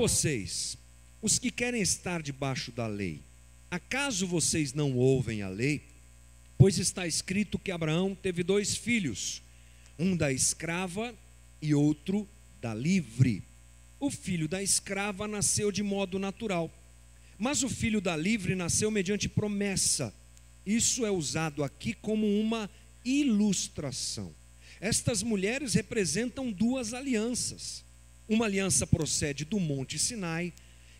vocês, os que querem estar debaixo da lei, acaso vocês não ouvem a lei? Pois está escrito que Abraão teve dois filhos, um da escrava e outro da livre. O filho da escrava nasceu de modo natural, mas o filho da livre nasceu mediante promessa. Isso é usado aqui como uma ilustração. Estas mulheres representam duas alianças. Uma aliança procede do Monte Sinai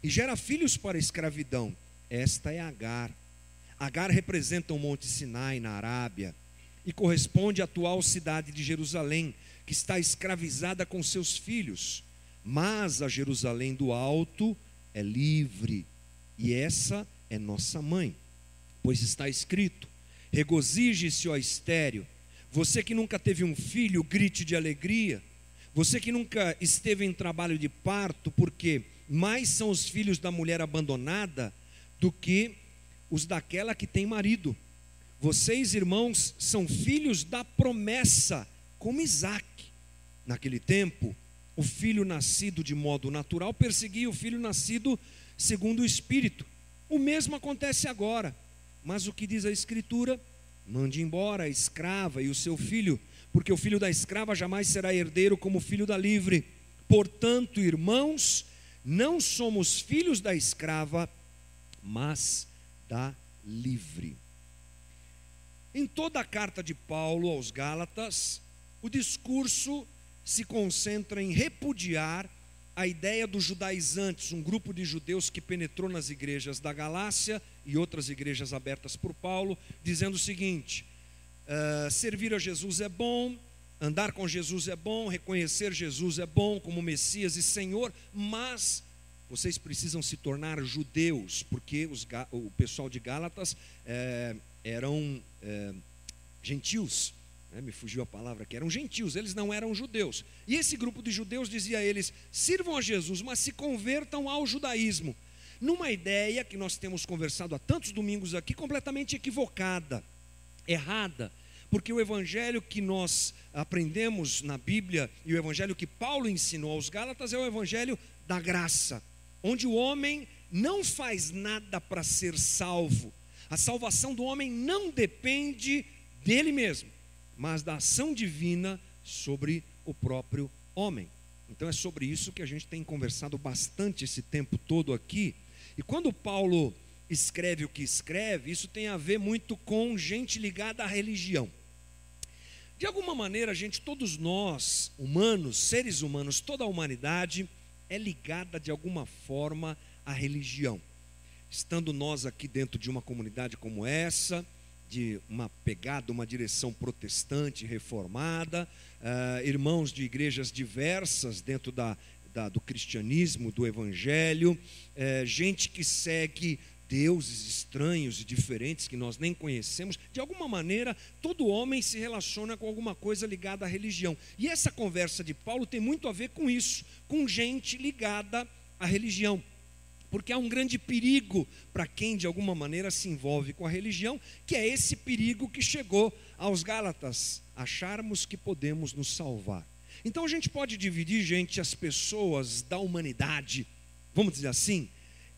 e gera filhos para a escravidão. Esta é Agar. Agar representa o Monte Sinai na Arábia e corresponde à atual cidade de Jerusalém, que está escravizada com seus filhos. Mas a Jerusalém do alto é livre, e essa é nossa mãe, pois está escrito: regozije-se, ó estéreo, você que nunca teve um filho, grite de alegria. Você que nunca esteve em trabalho de parto, porque mais são os filhos da mulher abandonada do que os daquela que tem marido. Vocês, irmãos, são filhos da promessa, como Isaac. Naquele tempo, o filho nascido de modo natural perseguia o filho nascido segundo o Espírito. O mesmo acontece agora. Mas o que diz a Escritura? Mande embora a escrava e o seu filho, porque o filho da escrava jamais será herdeiro como o filho da livre. Portanto, irmãos, não somos filhos da escrava, mas da livre. Em toda a carta de Paulo aos Gálatas, o discurso se concentra em repudiar a ideia dos judaizantes, um grupo de judeus que penetrou nas igrejas da Galácia e outras igrejas abertas por Paulo, dizendo o seguinte: uh, servir a Jesus é bom, andar com Jesus é bom, reconhecer Jesus é bom como Messias e Senhor, mas vocês precisam se tornar judeus, porque os, o pessoal de Gálatas é, eram é, gentios né, me fugiu a palavra que eram gentios, eles não eram judeus. E esse grupo de judeus dizia a eles: sirvam a Jesus, mas se convertam ao judaísmo. Numa ideia que nós temos conversado há tantos domingos aqui, completamente equivocada, errada, porque o evangelho que nós aprendemos na Bíblia e o evangelho que Paulo ensinou aos Gálatas é o evangelho da graça, onde o homem não faz nada para ser salvo. A salvação do homem não depende dele mesmo mas da ação divina sobre o próprio homem. Então é sobre isso que a gente tem conversado bastante esse tempo todo aqui. E quando Paulo escreve o que escreve, isso tem a ver muito com gente ligada à religião. De alguma maneira, gente, todos nós, humanos, seres humanos, toda a humanidade é ligada de alguma forma à religião. Estando nós aqui dentro de uma comunidade como essa, de uma pegada, uma direção protestante, reformada, uh, irmãos de igrejas diversas dentro da, da do cristianismo, do evangelho, uh, gente que segue deuses estranhos e diferentes que nós nem conhecemos. De alguma maneira, todo homem se relaciona com alguma coisa ligada à religião. E essa conversa de Paulo tem muito a ver com isso, com gente ligada à religião porque há um grande perigo para quem de alguma maneira se envolve com a religião, que é esse perigo que chegou aos Gálatas, acharmos que podemos nos salvar. Então a gente pode dividir, gente, as pessoas da humanidade, vamos dizer assim,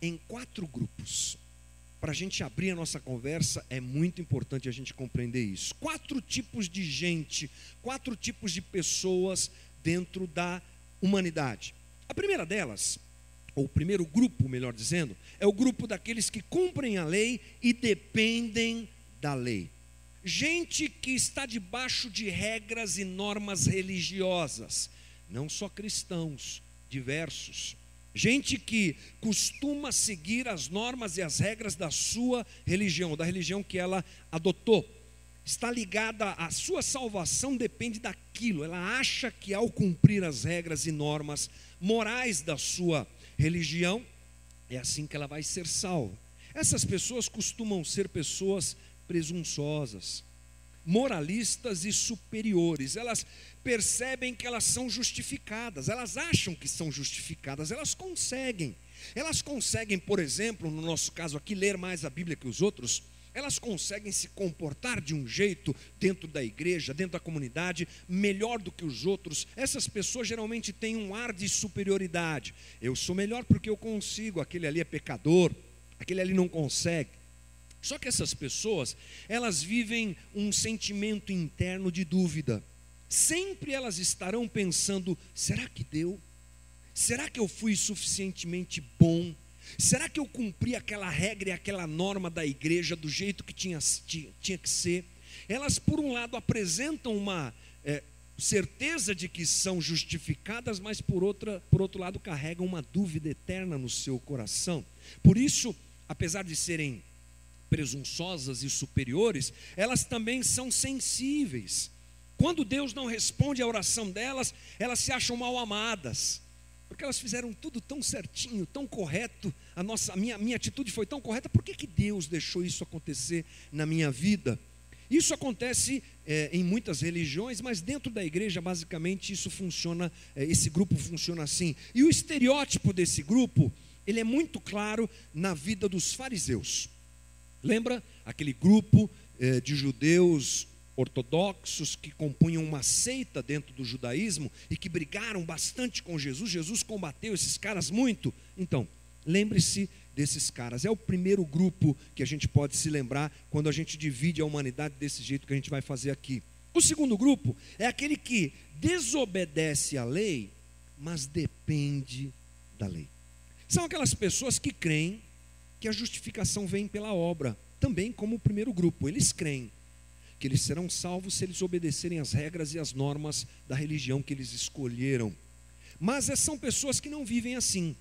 em quatro grupos. Para a gente abrir a nossa conversa, é muito importante a gente compreender isso. Quatro tipos de gente, quatro tipos de pessoas dentro da humanidade. A primeira delas ou o primeiro grupo, melhor dizendo, é o grupo daqueles que cumprem a lei e dependem da lei. Gente que está debaixo de regras e normas religiosas, não só cristãos, diversos. Gente que costuma seguir as normas e as regras da sua religião, da religião que ela adotou. Está ligada, a sua salvação depende daquilo. Ela acha que ao cumprir as regras e normas morais da sua religião, é assim que ela vai ser salva. Essas pessoas costumam ser pessoas presunçosas, moralistas e superiores. Elas percebem que elas são justificadas, elas acham que são justificadas, elas conseguem. Elas conseguem, por exemplo, no nosso caso aqui, ler mais a Bíblia que os outros, elas conseguem se comportar de um jeito dentro da igreja, dentro da comunidade, melhor do que os outros. Essas pessoas geralmente têm um ar de superioridade. Eu sou melhor porque eu consigo, aquele ali é pecador, aquele ali não consegue. Só que essas pessoas, elas vivem um sentimento interno de dúvida. Sempre elas estarão pensando: será que deu? Será que eu fui suficientemente bom? Será que eu cumpri aquela regra e aquela norma da igreja do jeito que tinha, tinha que ser? Elas, por um lado, apresentam uma é, certeza de que são justificadas, mas por, outra, por outro lado, carregam uma dúvida eterna no seu coração. Por isso, apesar de serem presunçosas e superiores, elas também são sensíveis. Quando Deus não responde à oração delas, elas se acham mal amadas porque elas fizeram tudo tão certinho, tão correto, a, nossa, a minha, minha atitude foi tão correta, por que, que Deus deixou isso acontecer na minha vida? Isso acontece é, em muitas religiões, mas dentro da igreja, basicamente, isso funciona, é, esse grupo funciona assim. E o estereótipo desse grupo, ele é muito claro na vida dos fariseus. Lembra aquele grupo é, de judeus ortodoxos que compunham uma seita dentro do judaísmo e que brigaram bastante com Jesus. Jesus combateu esses caras muito. Então, lembre-se desses caras. É o primeiro grupo que a gente pode se lembrar quando a gente divide a humanidade desse jeito que a gente vai fazer aqui. O segundo grupo é aquele que desobedece à lei, mas depende da lei. São aquelas pessoas que creem que a justificação vem pela obra, também como o primeiro grupo. Eles creem que eles serão salvos se eles obedecerem às regras e às normas da religião que eles escolheram. Mas são pessoas que não vivem assim,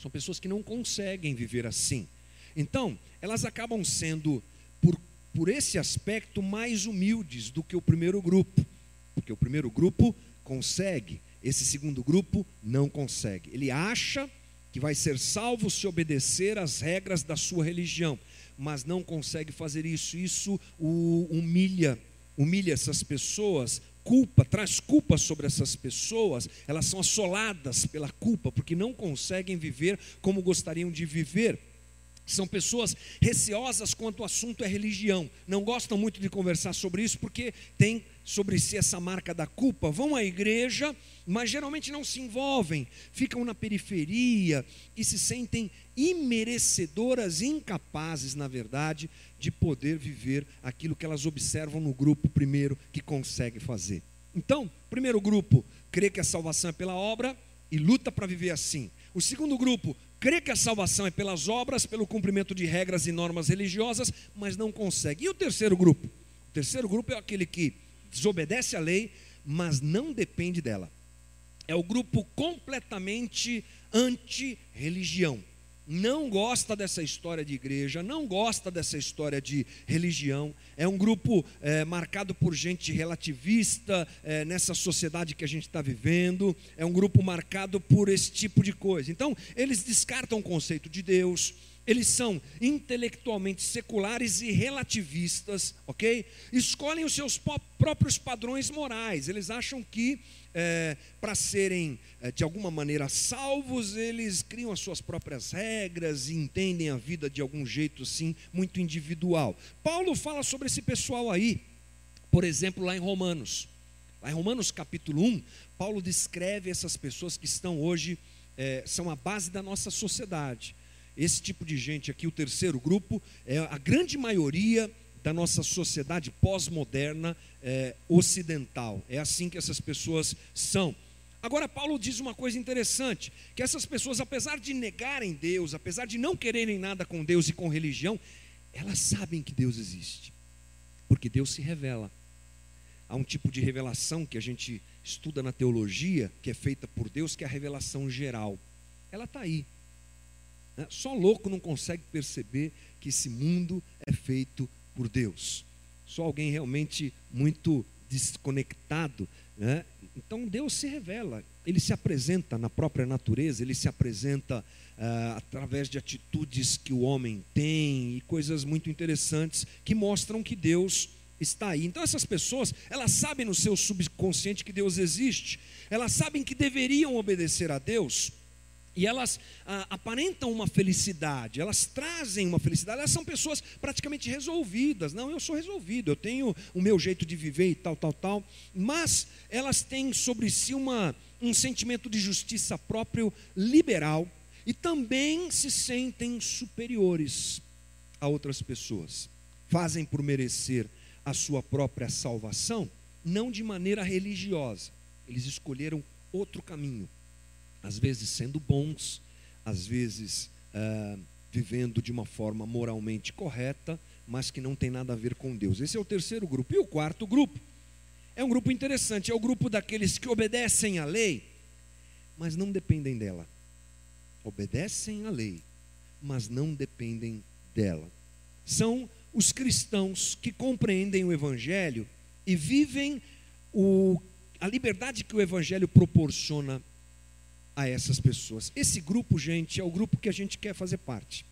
são pessoas que não conseguem viver assim. Então, elas acabam sendo, por, por esse aspecto, mais humildes do que o primeiro grupo, porque o primeiro grupo consegue, esse segundo grupo não consegue. Ele acha que vai ser salvo se obedecer às regras da sua religião mas não consegue fazer isso. Isso o humilha, humilha essas pessoas, culpa, traz culpa sobre essas pessoas, elas são assoladas pela culpa, porque não conseguem viver como gostariam de viver. São pessoas receosas quanto o assunto é religião, não gostam muito de conversar sobre isso porque tem sobre si essa marca da culpa. Vão à igreja, mas geralmente não se envolvem, ficam na periferia e se sentem imerecedoras, incapazes, na verdade, de poder viver aquilo que elas observam no grupo primeiro que consegue fazer. Então, primeiro grupo crê que a salvação é pela obra e luta para viver assim. O segundo grupo crê que a salvação é pelas obras, pelo cumprimento de regras e normas religiosas, mas não consegue. E o terceiro grupo? O terceiro grupo é aquele que desobedece à lei, mas não depende dela. É o grupo completamente anti-religião não gosta dessa história de igreja, não gosta dessa história de religião. É um grupo é, marcado por gente relativista é, nessa sociedade que a gente está vivendo. É um grupo marcado por esse tipo de coisa. Então, eles descartam o conceito de Deus. Eles são intelectualmente seculares e relativistas, ok? Escolhem os seus próprios padrões morais. Eles acham que é, para serem é, de alguma maneira salvos, eles criam as suas próprias regras e entendem a vida de algum jeito assim, muito individual. Paulo fala sobre esse pessoal aí, por exemplo, lá em Romanos. Lá em Romanos capítulo 1, Paulo descreve essas pessoas que estão hoje, é, são a base da nossa sociedade. Esse tipo de gente aqui, o terceiro grupo, é a grande maioria da nossa sociedade pós-moderna é, ocidental. É assim que essas pessoas são. Agora, Paulo diz uma coisa interessante: que essas pessoas, apesar de negarem Deus, apesar de não quererem nada com Deus e com religião, elas sabem que Deus existe, porque Deus se revela. Há um tipo de revelação que a gente estuda na teologia, que é feita por Deus, que é a revelação geral. Ela está aí. Né? Só louco não consegue perceber que esse mundo é feito por Deus. Só alguém realmente muito desconectado. Né? Então Deus se revela, ele se apresenta na própria natureza, ele se apresenta uh, através de atitudes que o homem tem e coisas muito interessantes que mostram que Deus está aí. Então essas pessoas, elas sabem no seu subconsciente que Deus existe, elas sabem que deveriam obedecer a Deus, E elas ah, aparentam uma felicidade, elas trazem uma felicidade, elas são pessoas praticamente resolvidas. Não, eu sou resolvido, eu tenho o meu jeito de viver e tal, tal, tal. Mas elas têm sobre si uma, um sentimento de justiça próprio liberal e também se sentem superiores a outras pessoas. Fazem por merecer a sua própria salvação, não de maneira religiosa. Eles escolheram outro caminho às vezes sendo bons, às vezes uh, vivendo de uma forma moralmente correta, mas que não tem nada a ver com Deus. Esse é o terceiro grupo. E o quarto grupo é um grupo interessante, é o grupo daqueles que obedecem à lei, mas não dependem dela. Obedecem à lei, mas não dependem dela. São os cristãos que compreendem o Evangelho e vivem o, a liberdade que o Evangelho proporciona a essas pessoas. Esse grupo, gente, é o grupo que a gente quer fazer parte.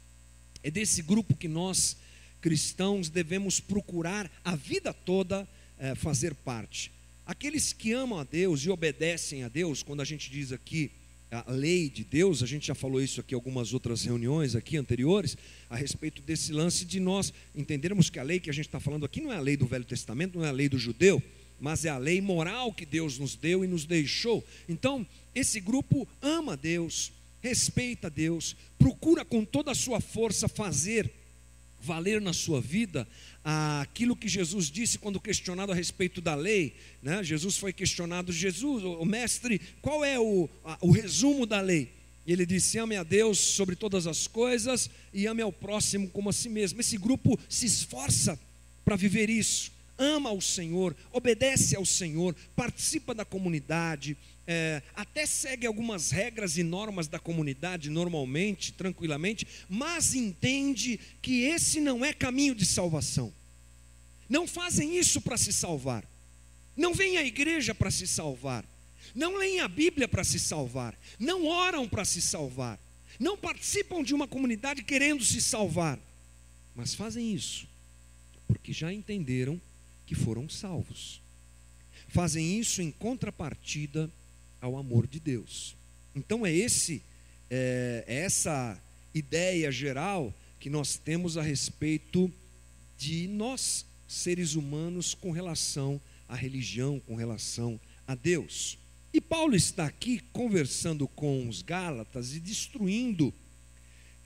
É desse grupo que nós, cristãos, devemos procurar a vida toda é, fazer parte. Aqueles que amam a Deus e obedecem a Deus, quando a gente diz aqui a lei de Deus, a gente já falou isso aqui em algumas outras reuniões aqui anteriores, a respeito desse lance de nós entendermos que a lei que a gente está falando aqui não é a lei do Velho Testamento, não é a lei do judeu, mas é a lei moral que Deus nos deu e nos deixou. Então, esse grupo ama Deus, respeita Deus, procura com toda a sua força fazer valer na sua vida aquilo que Jesus disse quando questionado a respeito da lei. Né? Jesus foi questionado, Jesus, o mestre, qual é o, a, o resumo da lei? E ele disse: ame a Deus sobre todas as coisas e ame ao próximo como a si mesmo. Esse grupo se esforça para viver isso ama o Senhor, obedece ao Senhor, participa da comunidade, é, até segue algumas regras e normas da comunidade normalmente, tranquilamente, mas entende que esse não é caminho de salvação. Não fazem isso para se salvar. Não vêm à igreja para se salvar. Não leem a Bíblia para se salvar. Não oram para se salvar. Não participam de uma comunidade querendo se salvar. Mas fazem isso porque já entenderam que foram salvos. Fazem isso em contrapartida ao amor de Deus. Então é esse é, é essa ideia geral que nós temos a respeito de nós seres humanos com relação à religião, com relação a Deus. E Paulo está aqui conversando com os Gálatas e destruindo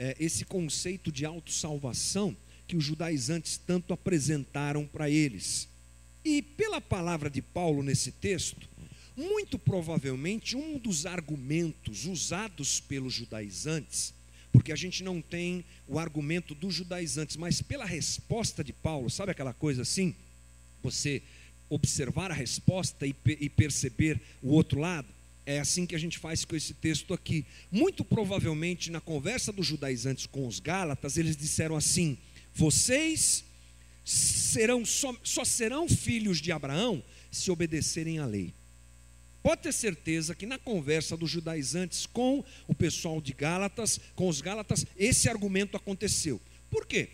é, esse conceito de autossalvação que os judaizantes tanto apresentaram para eles. E pela palavra de Paulo nesse texto, muito provavelmente um dos argumentos usados pelos judaizantes, porque a gente não tem o argumento dos judaizantes, mas pela resposta de Paulo, sabe aquela coisa assim? Você observar a resposta e, e perceber o outro lado? É assim que a gente faz com esse texto aqui. Muito provavelmente, na conversa dos judaizantes com os Gálatas, eles disseram assim: Vocês serão só, só serão filhos de Abraão se obedecerem à lei. Pode ter certeza que na conversa dos judaizantes com o pessoal de Gálatas, com os Gálatas, esse argumento aconteceu. Por quê?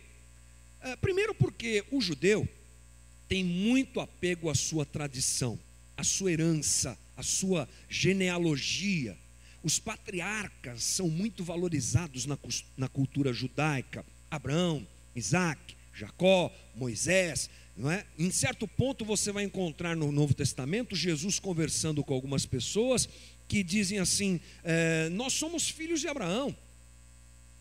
É, primeiro, porque o judeu tem muito apego à sua tradição, à sua herança, à sua genealogia. Os patriarcas são muito valorizados na, na cultura judaica: Abraão, Isaac, Jacó, Moisés, não é? Em certo ponto você vai encontrar no Novo Testamento Jesus conversando com algumas pessoas que dizem assim: é, nós somos filhos de Abraão,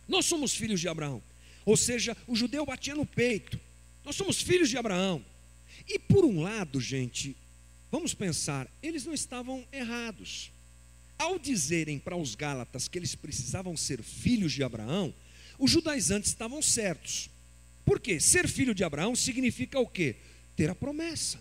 nós somos filhos de Abraão. Ou seja, o judeu batia no peito, nós somos filhos de Abraão. E por um lado, gente, vamos pensar, eles não estavam errados. Ao dizerem para os Gálatas que eles precisavam ser filhos de Abraão, os judaizantes estavam certos. Por quê? Ser filho de Abraão significa o quê? Ter a promessa,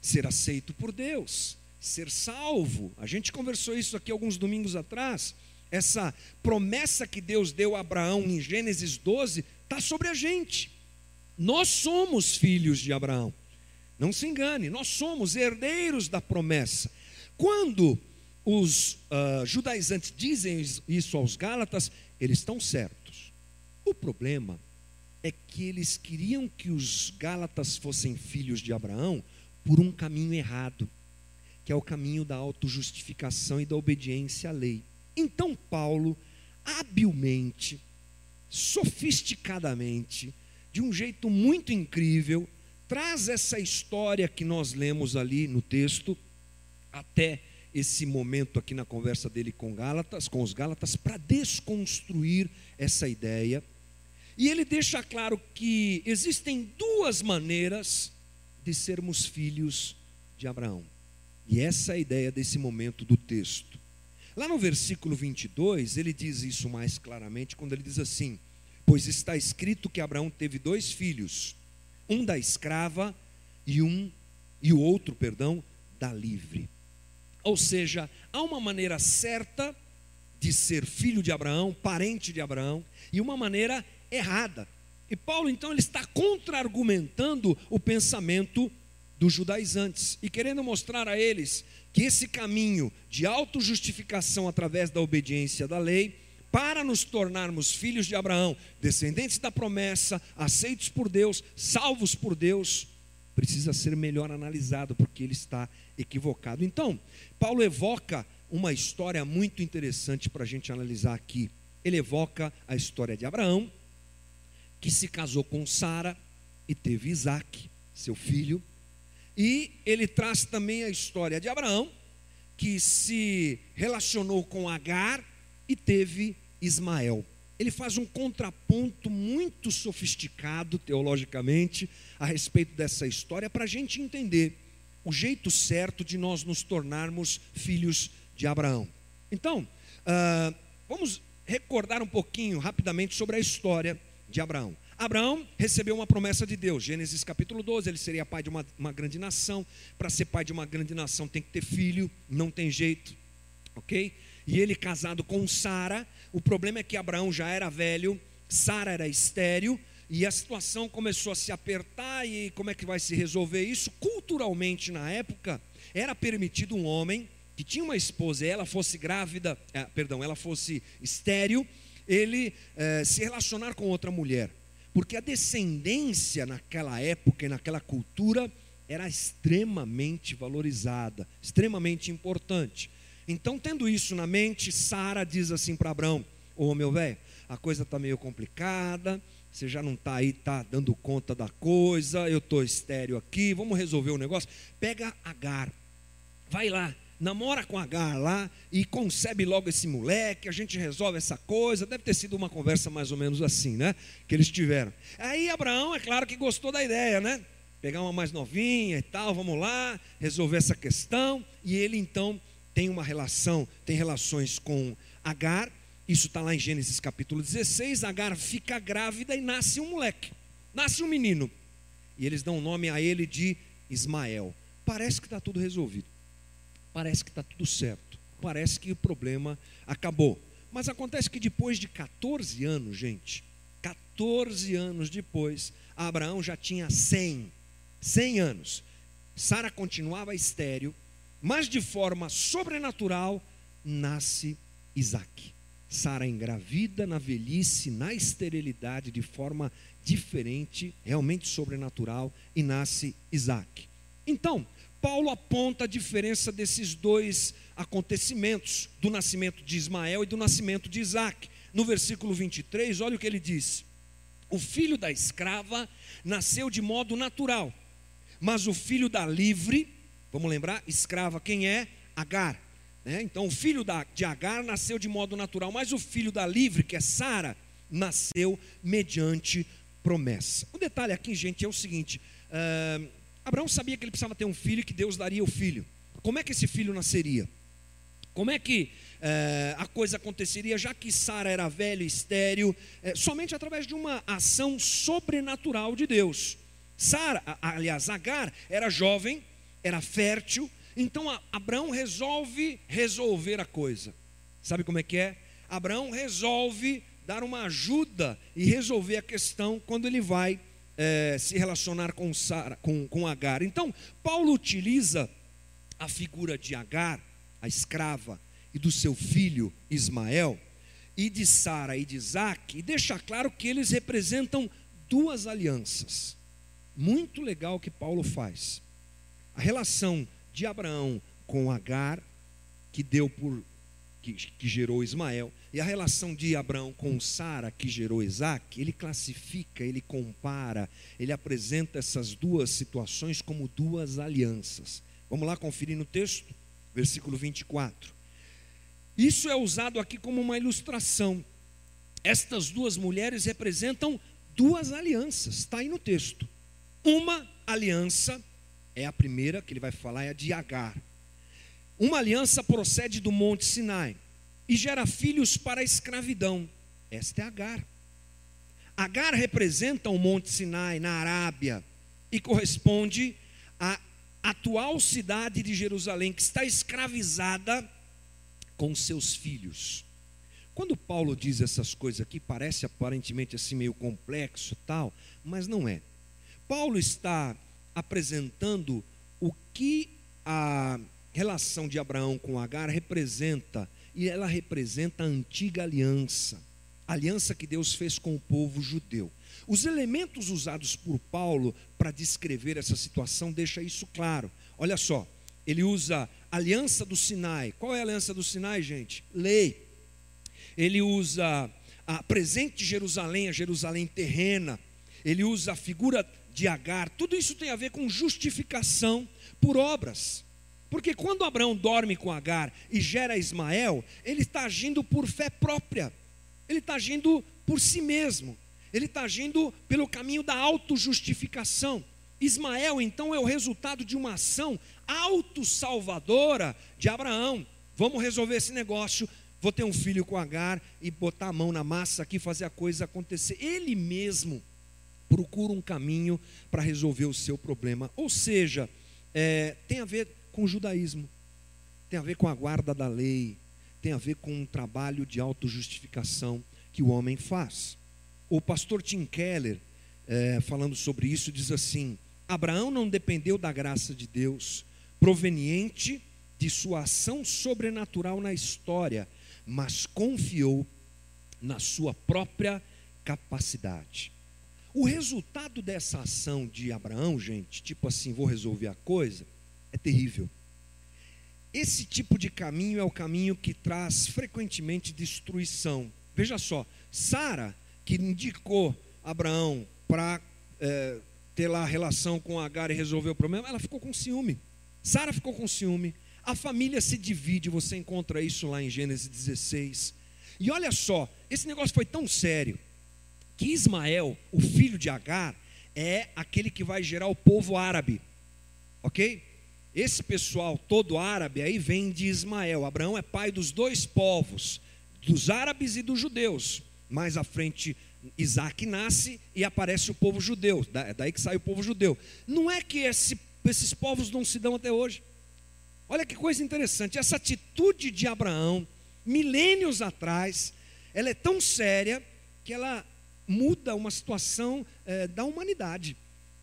ser aceito por Deus, ser salvo. A gente conversou isso aqui alguns domingos atrás. Essa promessa que Deus deu a Abraão em Gênesis 12 está sobre a gente. Nós somos filhos de Abraão. Não se engane, nós somos herdeiros da promessa. Quando os uh, judaizantes dizem isso aos Gálatas, eles estão certos. O problema é que eles queriam que os Gálatas fossem filhos de Abraão por um caminho errado, que é o caminho da autojustificação e da obediência à lei. Então Paulo, habilmente, sofisticadamente, de um jeito muito incrível, traz essa história que nós lemos ali no texto, até esse momento aqui na conversa dele com Gálatas, com os Gálatas, para desconstruir essa ideia. E ele deixa claro que existem duas maneiras de sermos filhos de Abraão. E essa é a ideia desse momento do texto. Lá no versículo 22, ele diz isso mais claramente quando ele diz assim: Pois está escrito que Abraão teve dois filhos, um da escrava e um e o outro, perdão, da livre. Ou seja, há uma maneira certa de ser filho de Abraão, parente de Abraão, e uma maneira errada. E Paulo então ele está contra-argumentando o pensamento dos judaizantes e querendo mostrar a eles que esse caminho de autojustificação através da obediência da lei, para nos tornarmos filhos de Abraão, descendentes da promessa, aceitos por Deus, salvos por Deus, precisa ser melhor analisado, porque ele está equivocado. Então, Paulo evoca uma história muito interessante para a gente analisar aqui. Ele evoca a história de Abraão, que se casou com Sara e teve Isaac, seu filho. E ele traz também a história de Abraão, que se relacionou com Agar e teve Ismael ele faz um contraponto muito sofisticado teologicamente a respeito dessa história para a gente entender o jeito certo de nós nos tornarmos filhos de Abraão. Então, uh, vamos recordar um pouquinho rapidamente sobre a história de Abraão. Abraão recebeu uma promessa de Deus, Gênesis capítulo 12, ele seria pai de uma, uma grande nação. Para ser pai de uma grande nação tem que ter filho, não tem jeito, ok? E ele casado com Sara, o problema é que Abraão já era velho, Sara era estéril, e a situação começou a se apertar, e como é que vai se resolver isso? Culturalmente, na época, era permitido um homem que tinha uma esposa e ela fosse grávida, eh, perdão, ela fosse estéril, ele eh, se relacionar com outra mulher. Porque a descendência naquela época e naquela cultura era extremamente valorizada, extremamente importante. Então, tendo isso na mente, Sara diz assim para Abraão: Ô meu velho, a coisa está meio complicada, você já não está aí, está dando conta da coisa, eu estou estéreo aqui, vamos resolver o negócio. Pega Agar, vai lá, namora com Agar lá e concebe logo esse moleque, a gente resolve essa coisa. Deve ter sido uma conversa mais ou menos assim, né? Que eles tiveram. Aí Abraão, é claro que gostou da ideia, né? Pegar uma mais novinha e tal, vamos lá, resolver essa questão. E ele então tem uma relação, tem relações com Agar, isso está lá em Gênesis capítulo 16. Agar fica grávida e nasce um moleque, nasce um menino, e eles dão o nome a ele de Ismael. Parece que está tudo resolvido, parece que está tudo certo, parece que o problema acabou. Mas acontece que depois de 14 anos, gente, 14 anos depois, Abraão já tinha 100, 100 anos. Sara continuava estéreo, mas de forma sobrenatural nasce Isaac. Sara engravida na velhice, na esterilidade, de forma diferente, realmente sobrenatural, e nasce Isaac. Então, Paulo aponta a diferença desses dois acontecimentos, do nascimento de Ismael e do nascimento de Isaac. No versículo 23, olha o que ele diz: O filho da escrava nasceu de modo natural, mas o filho da livre Vamos lembrar? Escrava, quem é? Agar. Né? Então, o filho da, de Agar nasceu de modo natural, mas o filho da livre, que é Sara, nasceu mediante promessa. O detalhe aqui, gente, é o seguinte: uh, Abraão sabia que ele precisava ter um filho e que Deus daria o filho. Como é que esse filho nasceria? Como é que uh, a coisa aconteceria, já que Sara era velha e estéril, uh, somente através de uma ação sobrenatural de Deus. Sara, aliás, Agar era jovem, era fértil. Então Abraão resolve resolver a coisa. Sabe como é que é? Abraão resolve dar uma ajuda e resolver a questão quando ele vai é, se relacionar com, Sara, com, com Agar. Então, Paulo utiliza a figura de Agar, a escrava, e do seu filho Ismael, e de Sara e de Isaac, e deixa claro que eles representam duas alianças. Muito legal que Paulo faz a relação de Abraão com Agar, que deu por que, que gerou Ismael, e a relação de Abraão com Sara, que gerou Isaac, ele classifica, ele compara, ele apresenta essas duas situações como duas alianças. Vamos lá conferir no texto, versículo 24. Isso é usado aqui como uma ilustração. Estas duas mulheres representam duas alianças, está aí no texto. Uma aliança é a primeira que ele vai falar, é a de Agar. Uma aliança procede do Monte Sinai e gera filhos para a escravidão. Esta é Agar. Agar representa o Monte Sinai na Arábia e corresponde à atual cidade de Jerusalém, que está escravizada com seus filhos. Quando Paulo diz essas coisas aqui, parece aparentemente assim meio complexo, tal, mas não é. Paulo está apresentando o que a relação de Abraão com Agar representa, e ela representa a antiga aliança, a aliança que Deus fez com o povo judeu. Os elementos usados por Paulo para descrever essa situação deixa isso claro. Olha só, ele usa aliança do Sinai. Qual é a aliança do Sinai, gente? Lei. Ele usa a presente Jerusalém, a Jerusalém terrena. Ele usa a figura de Agar. Tudo isso tem a ver com justificação por obras. Porque quando Abraão dorme com Agar e gera Ismael, ele está agindo por fé própria, ele está agindo por si mesmo, ele está agindo pelo caminho da autojustificação. Ismael, então, é o resultado de uma ação autossalvadora de Abraão. Vamos resolver esse negócio. Vou ter um filho com Agar e botar a mão na massa aqui, fazer a coisa acontecer. Ele mesmo procura um caminho para resolver o seu problema. Ou seja, é, tem a ver com o judaísmo, tem a ver com a guarda da lei, tem a ver com um trabalho de autojustificação que o homem faz. O pastor Tim Keller, é, falando sobre isso, diz assim: Abraão não dependeu da graça de Deus, proveniente de sua ação sobrenatural na história, mas confiou na sua própria capacidade. O resultado dessa ação de Abraão, gente, tipo assim, vou resolver a coisa, é terrível. Esse tipo de caminho é o caminho que traz frequentemente destruição. Veja só, Sara, que indicou Abraão para é, ter lá relação com Agar e resolver o problema, ela ficou com ciúme. Sara ficou com ciúme. A família se divide, você encontra isso lá em Gênesis 16. E olha só, esse negócio foi tão sério que Ismael, o filho de Agar, é aquele que vai gerar o povo árabe. Ok? Esse pessoal todo árabe aí vem de Ismael. Abraão é pai dos dois povos, dos árabes e dos judeus. Mais à frente, Isaac nasce e aparece o povo judeu. É daí que sai o povo judeu. Não é que esse, esses povos não se dão até hoje. Olha que coisa interessante. Essa atitude de Abraão, milênios atrás, ela é tão séria que ela muda uma situação é, da humanidade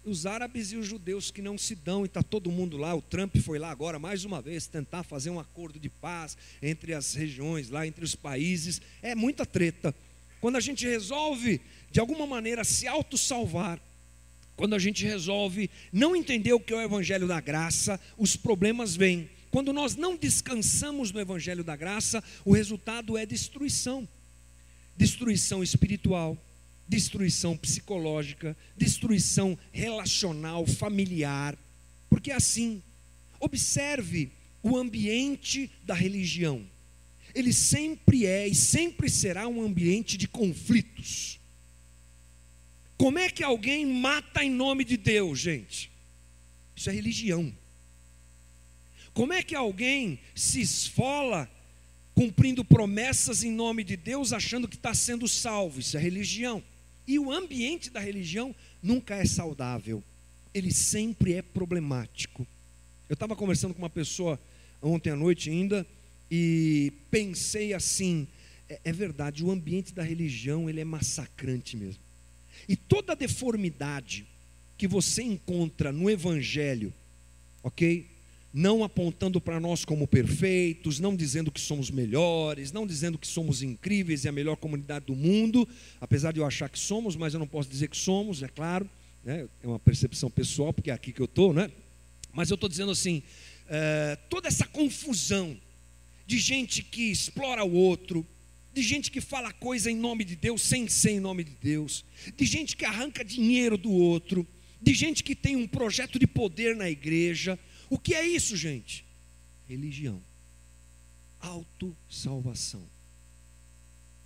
os árabes e os judeus que não se dão, e está todo mundo lá. O Trump foi lá agora, mais uma vez, tentar fazer um acordo de paz entre as regiões, lá entre os países. É muita treta. Quando a gente resolve, de alguma maneira, se auto-salvar, quando a gente resolve não entender o que é o Evangelho da Graça, os problemas vêm. Quando nós não descansamos no Evangelho da Graça, o resultado é destruição destruição espiritual, destruição psicológica, destruição relacional, familiar. Porque é assim, observe o ambiente da religião. Ele sempre é e sempre será um ambiente de conflitos. Como é que alguém mata em nome de Deus, gente? Isso é religião. Como é que alguém se esfola cumprindo promessas em nome de Deus, achando que está sendo salvo? Isso é religião. E o ambiente da religião nunca é saudável, ele sempre é problemático. Eu estava conversando com uma pessoa ontem à noite ainda e pensei assim: é, é verdade, o ambiente da religião ele é massacrante mesmo. E toda deformidade que você encontra no Evangelho, ok? Não apontando para nós como perfeitos, não dizendo que somos melhores, não dizendo que somos incríveis e a melhor comunidade do mundo, apesar de eu achar que somos, mas eu não posso dizer que somos, é claro, né? é uma percepção pessoal, porque é aqui que eu estou, né? Mas eu estou dizendo assim: é, toda essa confusão de gente que explora o outro, de gente que fala coisa em nome de Deus sem ser em nome de Deus, de gente que arranca dinheiro do outro, de gente que tem um projeto de poder na igreja. O que é isso, gente? Religião, autossalvação,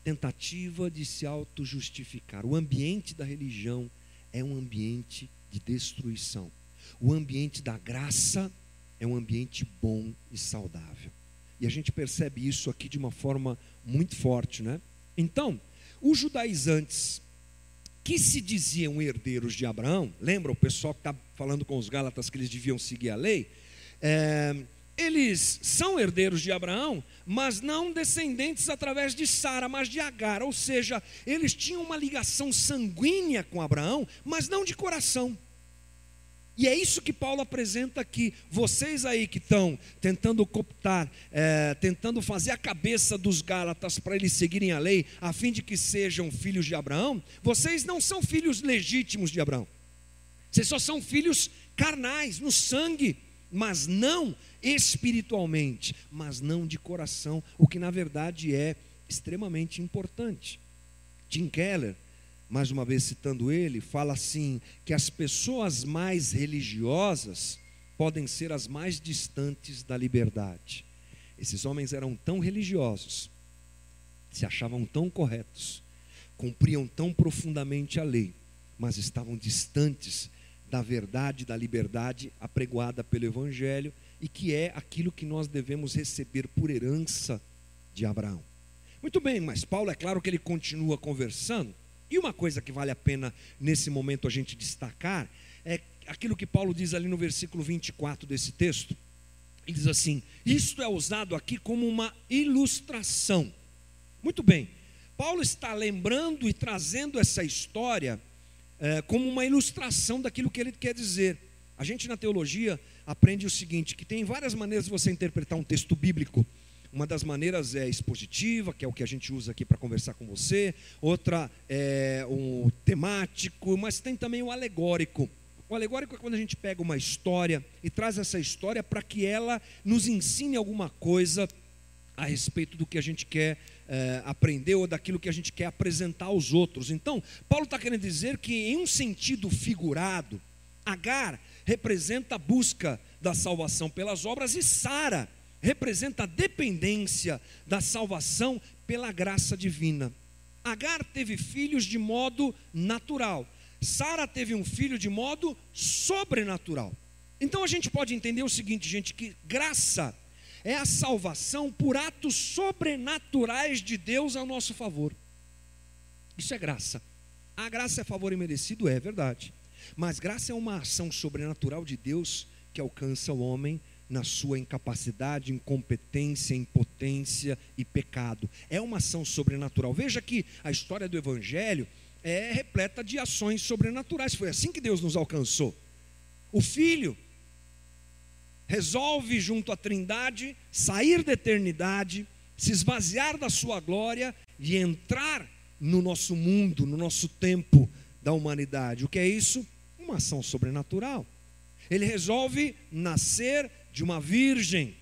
tentativa de se auto-justificar. O ambiente da religião é um ambiente de destruição. O ambiente da graça é um ambiente bom e saudável. E a gente percebe isso aqui de uma forma muito forte, né? Então, os judaizantes que se diziam herdeiros de Abraão, lembra o pessoal que está falando com os Gálatas que eles deviam seguir a lei? É, eles são herdeiros de Abraão, mas não descendentes através de Sara, mas de Agar, ou seja, eles tinham uma ligação sanguínea com Abraão, mas não de coração. E é isso que Paulo apresenta aqui. Vocês aí que estão tentando cooptar, é, tentando fazer a cabeça dos Gálatas para eles seguirem a lei, a fim de que sejam filhos de Abraão, vocês não são filhos legítimos de Abraão. Vocês só são filhos carnais, no sangue, mas não espiritualmente, mas não de coração, o que na verdade é extremamente importante. Tim Keller mais uma vez citando ele, fala assim: que as pessoas mais religiosas podem ser as mais distantes da liberdade. Esses homens eram tão religiosos, se achavam tão corretos, cumpriam tão profundamente a lei, mas estavam distantes da verdade, da liberdade apregoada pelo Evangelho e que é aquilo que nós devemos receber por herança de Abraão. Muito bem, mas Paulo é claro que ele continua conversando e uma coisa que vale a pena nesse momento a gente destacar é aquilo que Paulo diz ali no versículo 24 desse texto. Ele diz assim: Isto é usado aqui como uma ilustração. Muito bem, Paulo está lembrando e trazendo essa história é, como uma ilustração daquilo que ele quer dizer. A gente na teologia aprende o seguinte: que tem várias maneiras de você interpretar um texto bíblico. Uma das maneiras é expositiva, que é o que a gente usa aqui para conversar com você. Outra é o temático, mas tem também o alegórico. O alegórico é quando a gente pega uma história e traz essa história para que ela nos ensine alguma coisa a respeito do que a gente quer é, aprender ou daquilo que a gente quer apresentar aos outros. Então, Paulo está querendo dizer que, em um sentido figurado, Agar representa a busca da salvação pelas obras e Sara representa a dependência da salvação pela graça divina. Agar teve filhos de modo natural, Sara teve um filho de modo sobrenatural. Então a gente pode entender o seguinte, gente, que graça é a salvação por atos sobrenaturais de Deus ao nosso favor. Isso é graça. A graça é favor imerecido, é verdade. Mas graça é uma ação sobrenatural de Deus que alcança o homem na sua incapacidade, incompetência, impotência e pecado. É uma ação sobrenatural. Veja que a história do Evangelho é repleta de ações sobrenaturais. Foi assim que Deus nos alcançou. O Filho resolve, junto à Trindade, sair da eternidade, se esvaziar da sua glória e entrar no nosso mundo, no nosso tempo da humanidade. O que é isso? Uma ação sobrenatural. Ele resolve nascer de uma virgem,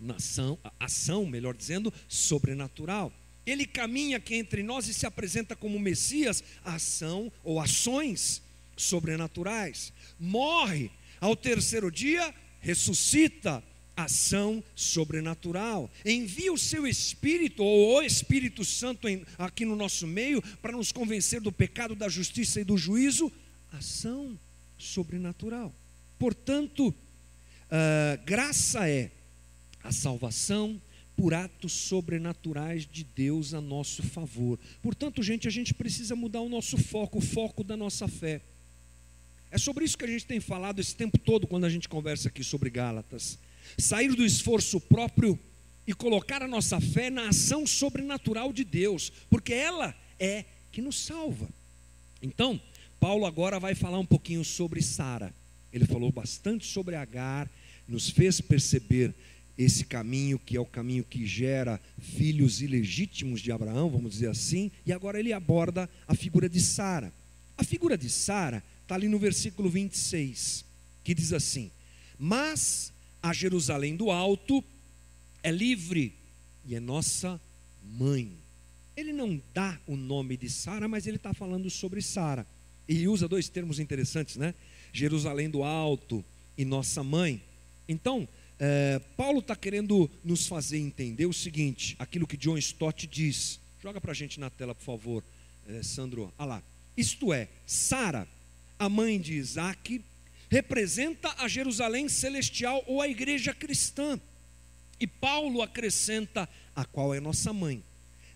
nação, ação, melhor dizendo, sobrenatural. Ele caminha aqui entre nós e se apresenta como Messias, ação ou ações sobrenaturais. Morre, ao terceiro dia, ressuscita, ação sobrenatural. Envia o seu Espírito, ou o Espírito Santo em, aqui no nosso meio, para nos convencer do pecado, da justiça e do juízo, ação sobrenatural. Portanto, Uh, graça é a salvação por atos sobrenaturais de Deus a nosso favor. Portanto, gente, a gente precisa mudar o nosso foco, o foco da nossa fé. É sobre isso que a gente tem falado esse tempo todo quando a gente conversa aqui sobre Gálatas. Sair do esforço próprio e colocar a nossa fé na ação sobrenatural de Deus, porque ela é que nos salva. Então, Paulo agora vai falar um pouquinho sobre Sara. Ele falou bastante sobre Agar, nos fez perceber esse caminho que é o caminho que gera filhos ilegítimos de Abraão, vamos dizer assim, e agora ele aborda a figura de Sara. A figura de Sara está ali no versículo 26, que diz assim: Mas a Jerusalém do alto é livre e é nossa mãe. Ele não dá o nome de Sara, mas ele está falando sobre Sara. E usa dois termos interessantes, né? Jerusalém do Alto e nossa mãe. Então, é, Paulo está querendo nos fazer entender o seguinte: aquilo que John Stott diz. Joga para a gente na tela, por favor, é, Sandro. Ah lá. Isto é, Sara, a mãe de Isaac, representa a Jerusalém celestial ou a igreja cristã. E Paulo acrescenta a qual é nossa mãe.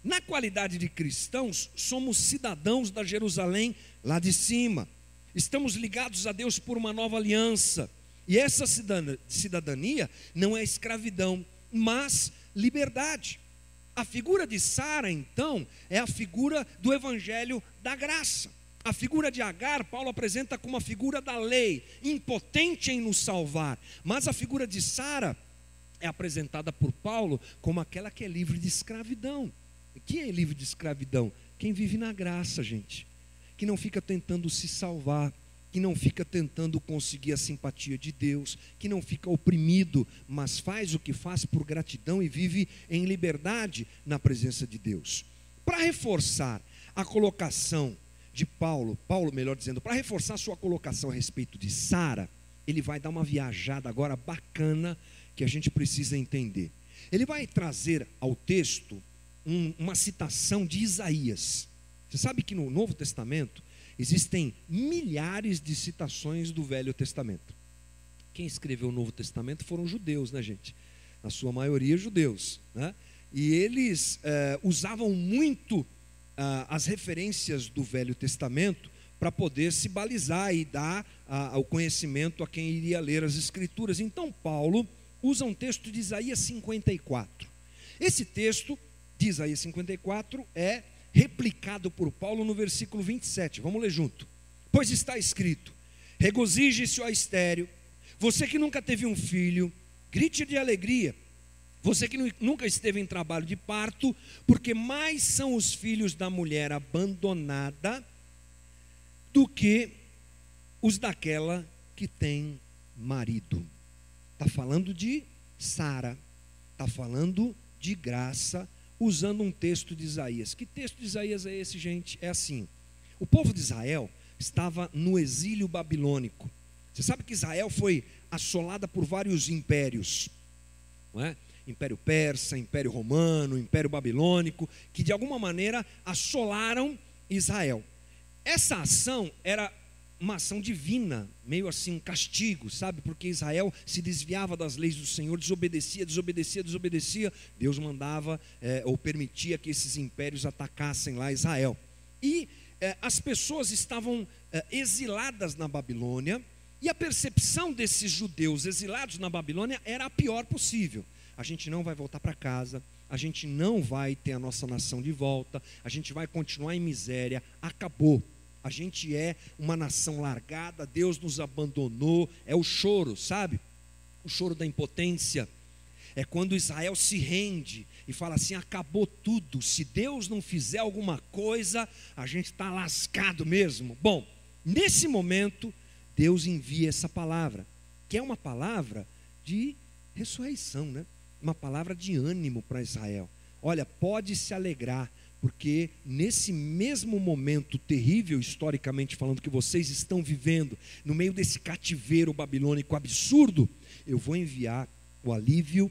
Na qualidade de cristãos, somos cidadãos da Jerusalém lá de cima. Estamos ligados a Deus por uma nova aliança. E essa cidadania não é escravidão, mas liberdade. A figura de Sara, então, é a figura do evangelho da graça. A figura de Agar, Paulo apresenta como a figura da lei, impotente em nos salvar. Mas a figura de Sara é apresentada por Paulo como aquela que é livre de escravidão. Quem é livre de escravidão? Quem vive na graça, gente. Que não fica tentando se salvar, que não fica tentando conseguir a simpatia de Deus, que não fica oprimido, mas faz o que faz por gratidão e vive em liberdade na presença de Deus. Para reforçar a colocação de Paulo, Paulo, melhor dizendo, para reforçar sua colocação a respeito de Sara, ele vai dar uma viajada agora bacana que a gente precisa entender. Ele vai trazer ao texto um, uma citação de Isaías. Você sabe que no Novo Testamento existem milhares de citações do Velho Testamento. Quem escreveu o Novo Testamento foram judeus, né, gente? Na sua maioria, judeus. Né? E eles eh, usavam muito ah, as referências do Velho Testamento para poder se balizar e dar ah, o conhecimento a quem iria ler as Escrituras. Então, Paulo usa um texto de Isaías 54. Esse texto de Isaías 54 é replicado por Paulo no versículo 27. Vamos ler junto. Pois está escrito: Regozije-se, ó estéreo, você que nunca teve um filho, grite de alegria, você que nunca esteve em trabalho de parto, porque mais são os filhos da mulher abandonada do que os daquela que tem marido. Está falando de Sara, está falando de graça, usando um texto de Isaías. Que texto de Isaías é esse, gente? É assim: o povo de Israel estava no exílio babilônico. Você sabe que Israel foi assolada por vários impérios, não é? Império Persa, Império Romano, Império Babilônico, que de alguma maneira assolaram Israel. Essa ação era uma ação divina, meio assim um castigo, sabe? Porque Israel se desviava das leis do Senhor, desobedecia, desobedecia, desobedecia. Deus mandava é, ou permitia que esses impérios atacassem lá Israel. E é, as pessoas estavam é, exiladas na Babilônia, e a percepção desses judeus exilados na Babilônia era a pior possível a gente não vai voltar para casa, a gente não vai ter a nossa nação de volta, a gente vai continuar em miséria, acabou. A gente é uma nação largada, Deus nos abandonou, é o choro, sabe? O choro da impotência. É quando Israel se rende e fala assim: acabou tudo, se Deus não fizer alguma coisa, a gente está lascado mesmo. Bom, nesse momento, Deus envia essa palavra, que é uma palavra de ressurreição, né? uma palavra de ânimo para Israel. Olha, pode se alegrar, porque nesse mesmo momento terrível, historicamente falando, que vocês estão vivendo, no meio desse cativeiro babilônico absurdo, eu vou enviar o alívio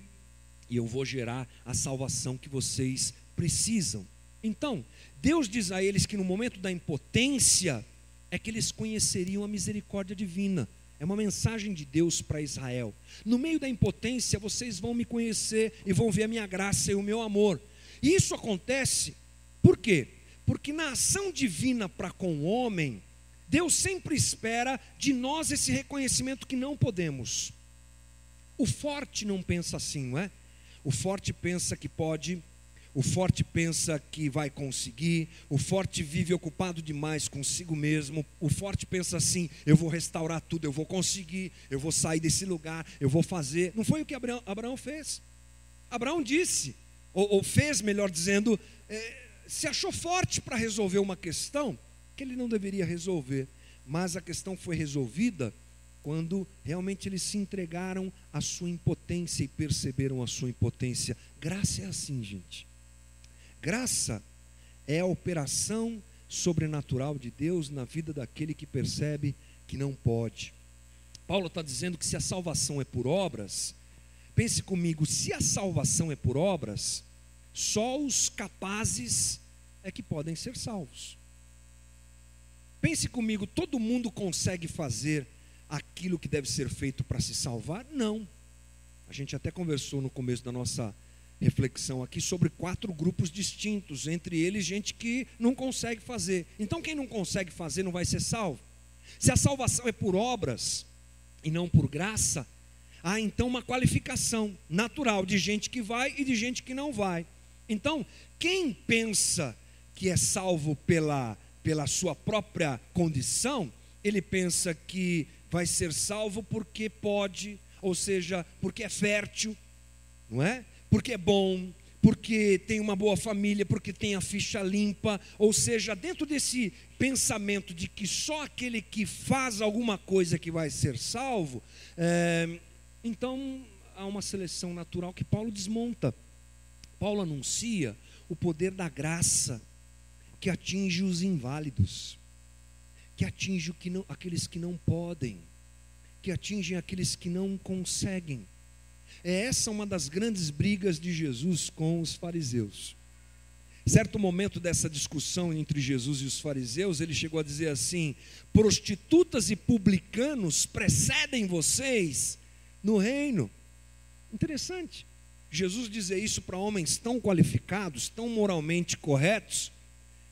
e eu vou gerar a salvação que vocês precisam. Então, Deus diz a eles que no momento da impotência é que eles conheceriam a misericórdia divina. É uma mensagem de Deus para Israel. No meio da impotência, vocês vão me conhecer e vão ver a minha graça e o meu amor. Isso acontece por quê? Porque na ação divina para com o homem, Deus sempre espera de nós esse reconhecimento que não podemos. O forte não pensa assim, não é? O forte pensa que pode o forte pensa que vai conseguir, o forte vive ocupado demais consigo mesmo. O forte pensa assim: eu vou restaurar tudo, eu vou conseguir, eu vou sair desse lugar, eu vou fazer. Não foi o que Abraão, Abraão fez. Abraão disse, ou, ou fez, melhor dizendo, é, se achou forte para resolver uma questão que ele não deveria resolver, mas a questão foi resolvida quando realmente eles se entregaram à sua impotência e perceberam a sua impotência. Graça é assim, gente. Graça é a operação sobrenatural de Deus na vida daquele que percebe que não pode. Paulo está dizendo que se a salvação é por obras, pense comigo, se a salvação é por obras, só os capazes é que podem ser salvos. Pense comigo, todo mundo consegue fazer aquilo que deve ser feito para se salvar? Não. A gente até conversou no começo da nossa reflexão aqui sobre quatro grupos distintos, entre eles gente que não consegue fazer. Então, quem não consegue fazer não vai ser salvo. Se a salvação é por obras e não por graça, há então uma qualificação natural de gente que vai e de gente que não vai. Então, quem pensa que é salvo pela, pela sua própria condição, ele pensa que vai ser salvo porque pode, ou seja, porque é fértil, não é? Porque é bom, porque tem uma boa família, porque tem a ficha limpa, ou seja, dentro desse pensamento de que só aquele que faz alguma coisa que vai ser salvo, é, então há uma seleção natural que Paulo desmonta. Paulo anuncia o poder da graça que atinge os inválidos, que atinge que não, aqueles que não podem, que atingem aqueles que não conseguem. É essa uma das grandes brigas de Jesus com os fariseus. Certo momento dessa discussão entre Jesus e os fariseus, ele chegou a dizer assim: prostitutas e publicanos precedem vocês no reino. Interessante. Jesus dizer isso para homens tão qualificados, tão moralmente corretos,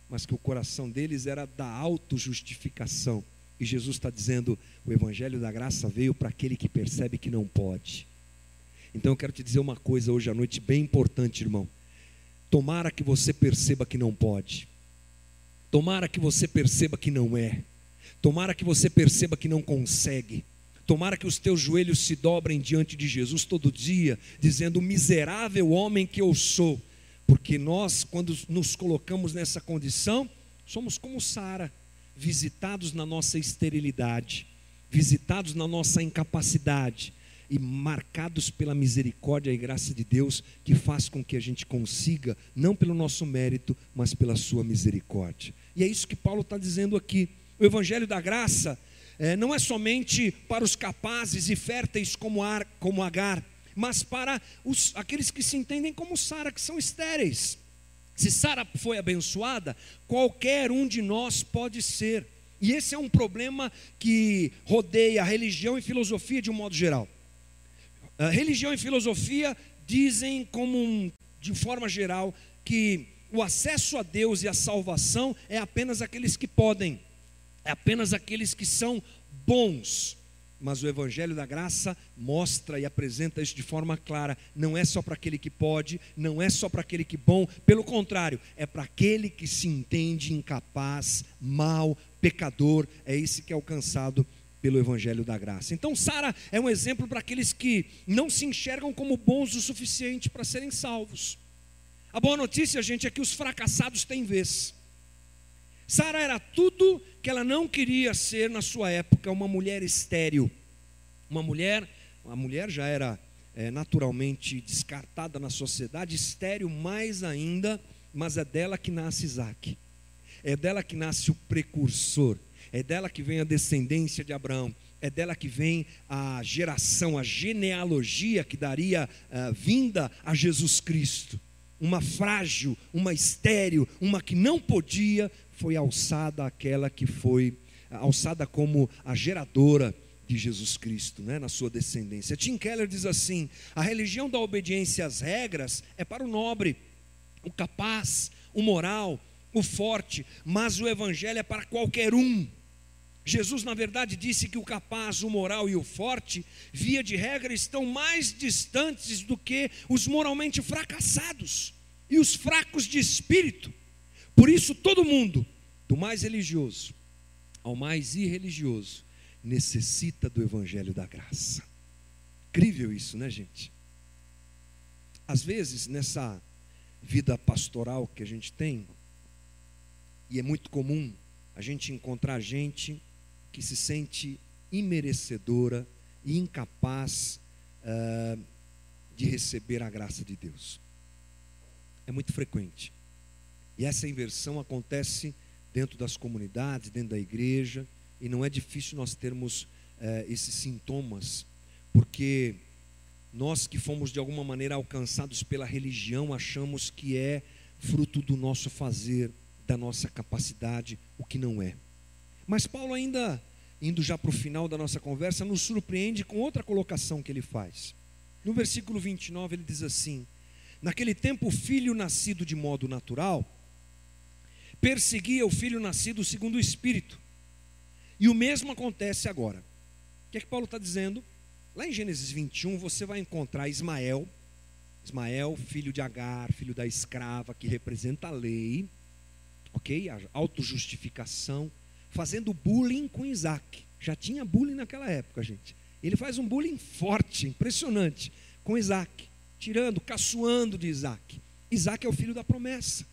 mas que o coração deles era da autojustificação. E Jesus está dizendo: o Evangelho da graça veio para aquele que percebe que não pode. Então eu quero te dizer uma coisa hoje à noite bem importante, irmão. Tomara que você perceba que não pode. Tomara que você perceba que não é. Tomara que você perceba que não consegue. Tomara que os teus joelhos se dobrem diante de Jesus todo dia, dizendo: Miserável homem que eu sou. Porque nós, quando nos colocamos nessa condição, somos como Sara, visitados na nossa esterilidade, visitados na nossa incapacidade e marcados pela misericórdia e graça de Deus, que faz com que a gente consiga, não pelo nosso mérito, mas pela sua misericórdia. E é isso que Paulo está dizendo aqui. O Evangelho da Graça é, não é somente para os capazes e férteis como, Ar, como Agar, mas para os, aqueles que se entendem como Sara, que são estéreis. Se Sara foi abençoada, qualquer um de nós pode ser. E esse é um problema que rodeia a religião e filosofia de um modo geral. A religião e filosofia dizem, como um, de forma geral, que o acesso a Deus e a salvação é apenas aqueles que podem é apenas aqueles que são bons. Mas o Evangelho da Graça mostra e apresenta isso de forma clara. Não é só para aquele que pode, não é só para aquele que bom, pelo contrário, é para aquele que se entende incapaz, mal, pecador. É esse que é alcançado pelo Evangelho da Graça. Então, Sara é um exemplo para aqueles que não se enxergam como bons o suficiente para serem salvos. A boa notícia, gente, é que os fracassados têm vez. Sara era tudo que ela não queria ser na sua época, uma mulher estéril. Uma mulher, a mulher já era é, naturalmente descartada na sociedade, estéril mais ainda, mas é dela que nasce Isaac. É dela que nasce o precursor. É dela que vem a descendência de Abraão. É dela que vem a geração, a genealogia que daria uh, vinda a Jesus Cristo. Uma frágil, uma estéril, uma que não podia, foi alçada aquela que foi alçada como a geradora de Jesus Cristo, né, na sua descendência. Tim Keller diz assim: a religião da obediência às regras é para o nobre, o capaz, o moral, o forte, mas o evangelho é para qualquer um. Jesus, na verdade, disse que o capaz, o moral e o forte, via de regra, estão mais distantes do que os moralmente fracassados e os fracos de espírito. Por isso, todo mundo, do mais religioso ao mais irreligioso, necessita do Evangelho da Graça. Incrível isso, né, gente? Às vezes, nessa vida pastoral que a gente tem, e é muito comum a gente encontrar gente que se sente imerecedora e incapaz uh, de receber a graça de Deus. É muito frequente. E essa inversão acontece dentro das comunidades, dentro da igreja, e não é difícil nós termos uh, esses sintomas, porque nós que fomos de alguma maneira alcançados pela religião, achamos que é fruto do nosso fazer, da nossa capacidade, o que não é. Mas Paulo ainda indo já para o final da nossa conversa, nos surpreende com outra colocação que ele faz. No versículo 29, ele diz assim: Naquele tempo, o filho nascido de modo natural perseguia o filho nascido segundo o espírito. E o mesmo acontece agora. O que é que Paulo está dizendo? Lá em Gênesis 21, você vai encontrar Ismael, Ismael, filho de Agar, filho da escrava, que representa a lei, ok? A autojustificação fazendo bullying com Isaac. Já tinha bullying naquela época, gente. Ele faz um bullying forte, impressionante, com Isaac, tirando, caçoando de Isaac. Isaac é o filho da promessa.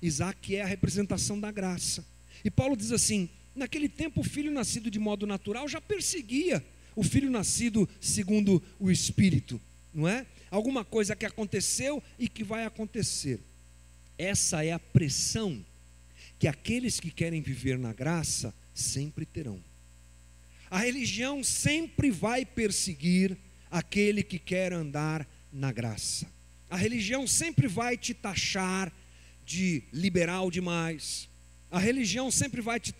Isaac é a representação da graça. E Paulo diz assim: naquele tempo o filho nascido de modo natural já perseguia o filho nascido segundo o Espírito, não é? Alguma coisa que aconteceu e que vai acontecer. Essa é a pressão que aqueles que querem viver na graça sempre terão. A religião sempre vai perseguir aquele que quer andar na graça. A religião sempre vai te taxar de liberal demais. A religião sempre vai te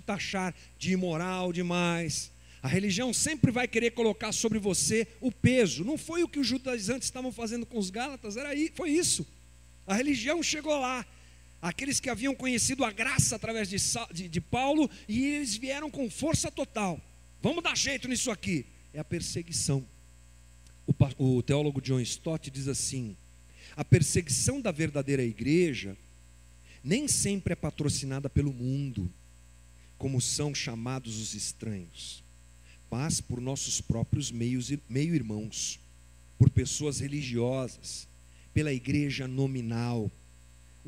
taxar de imoral demais. A religião sempre vai querer colocar sobre você o peso. Não foi o que os judaizantes estavam fazendo com os gálatas, era aí, foi isso. A religião chegou lá aqueles que haviam conhecido a graça através de, de, de, Paulo, e eles vieram com força total. Vamos dar jeito nisso aqui. É a perseguição. O, o teólogo John Stott diz assim: a perseguição da verdadeira igreja nem sempre é patrocinada pelo mundo, como são chamados os estranhos, mas por nossos próprios meio-irmãos, por pessoas religiosas, pela igreja nominal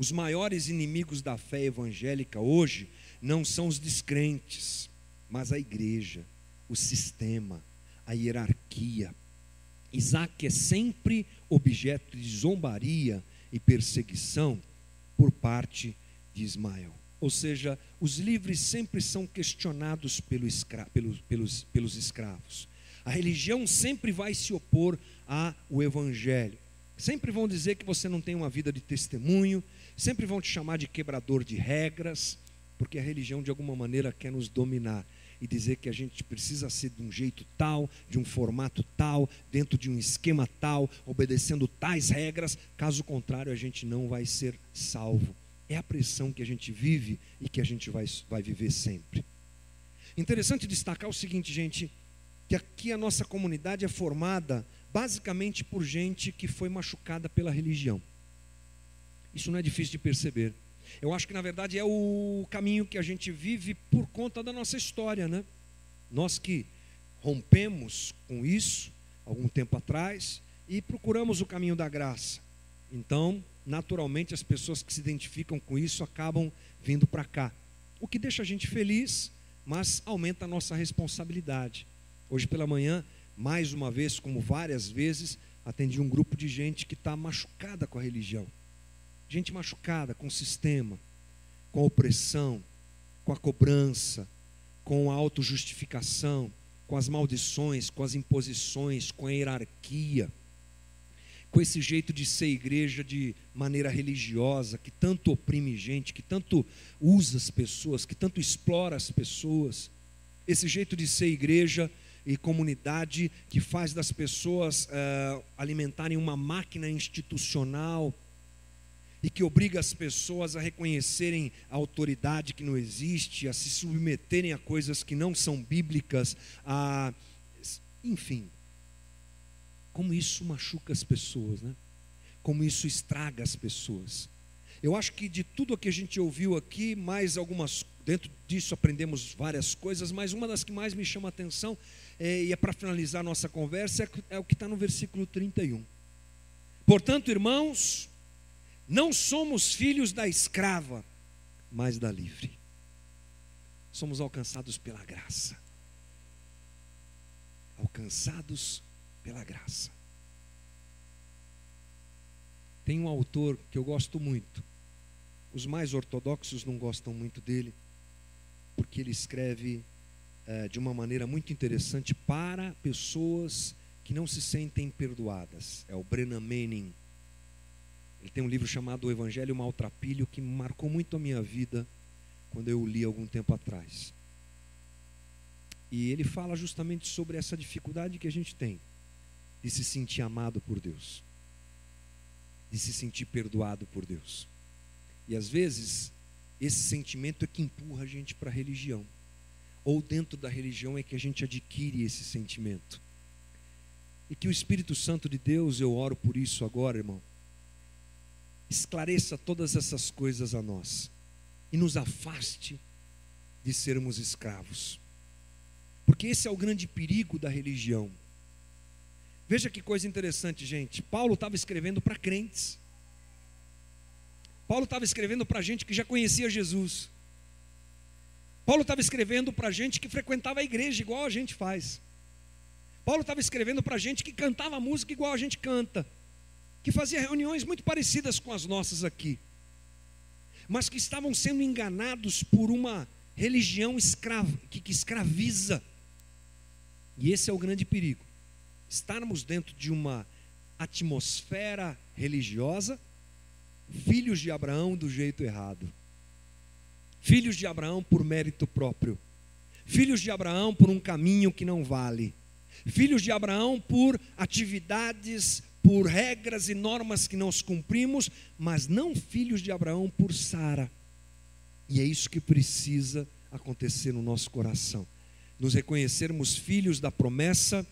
os maiores inimigos da fé evangélica hoje não são os descrentes, mas a igreja, o sistema, a hierarquia. Isaac é sempre objeto de zombaria e perseguição por parte de Ismael. Ou seja, os livres sempre são questionados pelo escra pelos, pelos, pelos escravos. A religião sempre vai se opor ao evangelho. Sempre vão dizer que você não tem uma vida de testemunho, Sempre vão te chamar de quebrador de regras, porque a religião de alguma maneira quer nos dominar e dizer que a gente precisa ser de um jeito tal, de um formato tal, dentro de um esquema tal, obedecendo tais regras, caso contrário a gente não vai ser salvo. É a pressão que a gente vive e que a gente vai, vai viver sempre. Interessante destacar o seguinte, gente, que aqui a nossa comunidade é formada basicamente por gente que foi machucada pela religião. Isso não é difícil de perceber. Eu acho que na verdade é o caminho que a gente vive por conta da nossa história, né? Nós que rompemos com isso algum tempo atrás e procuramos o caminho da graça. Então, naturalmente, as pessoas que se identificam com isso acabam vindo para cá. O que deixa a gente feliz, mas aumenta a nossa responsabilidade. Hoje pela manhã, mais uma vez, como várias vezes, atendi um grupo de gente que está machucada com a religião gente machucada com o sistema, com a opressão, com a cobrança, com a autojustificação, com as maldições, com as imposições, com a hierarquia, com esse jeito de ser igreja de maneira religiosa, que tanto oprime gente, que tanto usa as pessoas, que tanto explora as pessoas, esse jeito de ser igreja e comunidade que faz das pessoas uh, alimentarem uma máquina institucional e que obriga as pessoas a reconhecerem a autoridade que não existe, a se submeterem a coisas que não são bíblicas, a enfim. Como isso machuca as pessoas, né? Como isso estraga as pessoas. Eu acho que de tudo o que a gente ouviu aqui, mais algumas, dentro disso aprendemos várias coisas, mas uma das que mais me chama a atenção, é, e é para finalizar a nossa conversa, é, é o que está no versículo 31. Portanto, irmãos, não somos filhos da escrava, mas da livre. Somos alcançados pela graça. alcançados pela graça. Tem um autor que eu gosto muito. Os mais ortodoxos não gostam muito dele, porque ele escreve é, de uma maneira muito interessante para pessoas que não se sentem perdoadas. É o Brennan Manning. Ele tem um livro chamado O Evangelho Maltrapilho que marcou muito a minha vida quando eu o li algum tempo atrás. E ele fala justamente sobre essa dificuldade que a gente tem de se sentir amado por Deus, de se sentir perdoado por Deus. E às vezes, esse sentimento é que empurra a gente para a religião, ou dentro da religião é que a gente adquire esse sentimento. E que o Espírito Santo de Deus, eu oro por isso agora, irmão, esclareça todas essas coisas a nós e nos afaste de sermos escravos. Porque esse é o grande perigo da religião. Veja que coisa interessante, gente. Paulo estava escrevendo para crentes. Paulo estava escrevendo para gente que já conhecia Jesus. Paulo estava escrevendo para gente que frequentava a igreja igual a gente faz. Paulo estava escrevendo para gente que cantava música igual a gente canta, que fazia reuniões muito parecidas com as nossas aqui, mas que estavam sendo enganados por uma religião escrava, que, que escraviza, e esse é o grande perigo. Estarmos dentro de uma atmosfera religiosa, filhos de Abraão do jeito errado. Filhos de Abraão por mérito próprio. Filhos de Abraão por um caminho que não vale. Filhos de Abraão por atividades, por regras e normas que nós cumprimos, mas não filhos de Abraão por Sara. E é isso que precisa acontecer no nosso coração nos reconhecermos filhos da promessa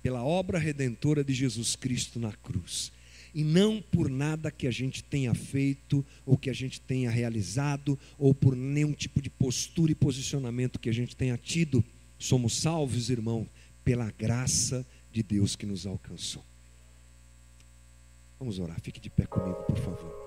pela obra redentora de Jesus Cristo na cruz. E não por nada que a gente tenha feito, ou que a gente tenha realizado, ou por nenhum tipo de postura e posicionamento que a gente tenha tido. Somos salvos, irmão, pela graça de Deus que nos alcançou. Vamos orar, fique de pé comigo, por favor.